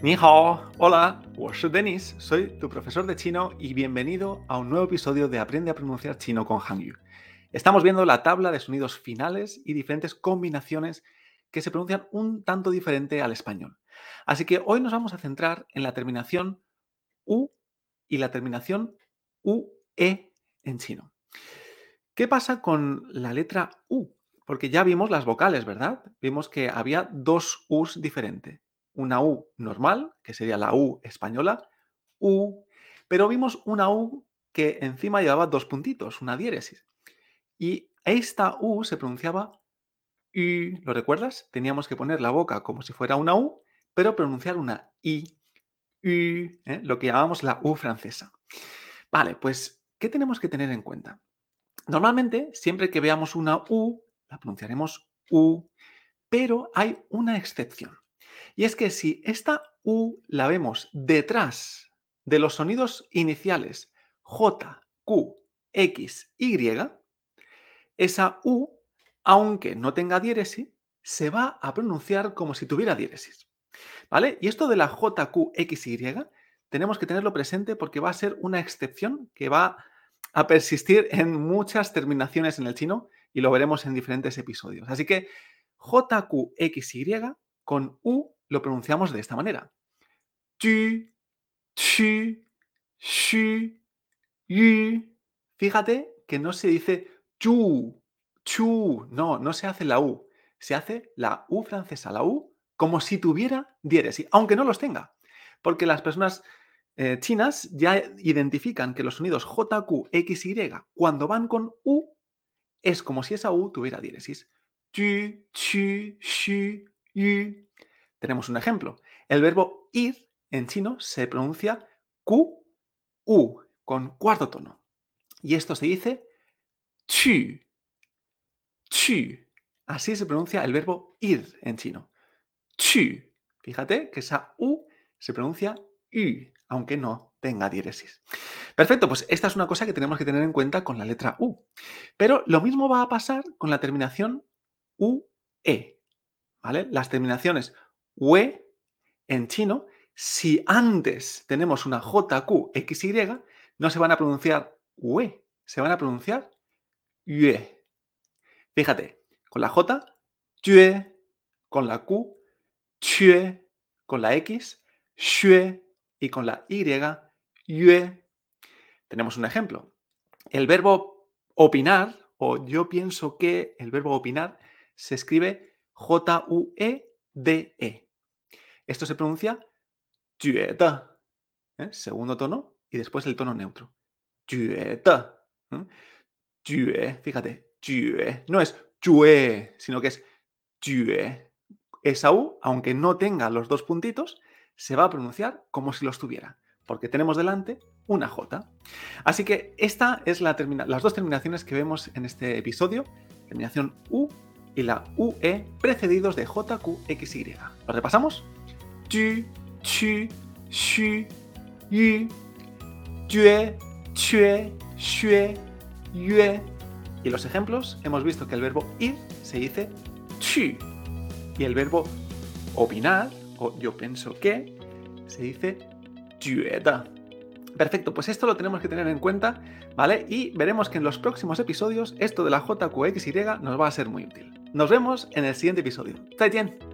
Ni hao, hola, 我是 Denis, soy tu profesor de chino y bienvenido a un nuevo episodio de Aprende a pronunciar chino con Hangyu. Estamos viendo la tabla de sonidos finales y diferentes combinaciones que se pronuncian un tanto diferente al español. Así que hoy nos vamos a centrar en la terminación U y la terminación UE en chino. ¿Qué pasa con la letra U? Porque ya vimos las vocales, ¿verdad? Vimos que había dos U's diferentes. Una U normal, que sería la U española, U, pero vimos una U que encima llevaba dos puntitos, una diéresis. Y esta U se pronunciaba U, ¿lo recuerdas? Teníamos que poner la boca como si fuera una U, pero pronunciar una I, U, ¿eh? lo que llamamos la U francesa. Vale, pues, ¿qué tenemos que tener en cuenta? Normalmente, siempre que veamos una U, la pronunciaremos U, pero hay una excepción. Y es que si esta U la vemos detrás de los sonidos iniciales J, Q, X, Y, esa U, aunque no tenga diéresis, se va a pronunciar como si tuviera diéresis. ¿Vale? Y esto de la J, Q, X, Y, tenemos que tenerlo presente porque va a ser una excepción que va a persistir en muchas terminaciones en el chino y lo veremos en diferentes episodios. Así que JQXY con U lo pronunciamos de esta manera. Chu, chu, shu, yu. Fíjate que no se dice chu, chu, no, no se hace la U, se hace la U francesa, la U, como si tuviera diéresis, aunque no los tenga, porque las personas eh, chinas ya identifican que los sonidos J, Q, X, Y, cuando van con U, es como si esa U tuviera diéresis. Tenemos un ejemplo. El verbo ir en chino se pronuncia Q, U, con cuarto tono. Y esto se dice chu, chu. Así se pronuncia el verbo ir en chino. Chu. Fíjate que esa U se pronuncia U, aunque no tenga diéresis. Perfecto, pues esta es una cosa que tenemos que tener en cuenta con la letra U. Pero lo mismo va a pasar con la terminación UE. ¿Vale? Las terminaciones UE en chino, si antes tenemos una J, Q, X, Y, no se van a pronunciar UE, se van a pronunciar UE. Fíjate, con la J, Yue, con la Q, Chue, con la X, Xue y con la Y, Yue. Tenemos un ejemplo. El verbo opinar, o yo pienso que el verbo opinar se escribe J-U-E-D-E. E. Esto se pronuncia Jue ¿eh? Segundo tono y después el tono neutro. ¿eh? fíjate, Jue. No es Jue, sino que es Jue. Esa U, aunque no tenga los dos puntitos, se va a pronunciar como si los tuviera porque tenemos delante una J. Así que esta es la las dos terminaciones que vemos en este episodio, terminación U y la UE precedidos de JQXY. ¿Lo repasamos? Ju, chu, shu, yu, jue, chue, yue. Y los ejemplos hemos visto que el verbo ir se dice chu y el verbo opinar o yo pienso que se dice Perfecto, pues esto lo tenemos que tener en cuenta, ¿vale? Y veremos que en los próximos episodios esto de la JQXY nos va a ser muy útil. Nos vemos en el siguiente episodio. ¡再见!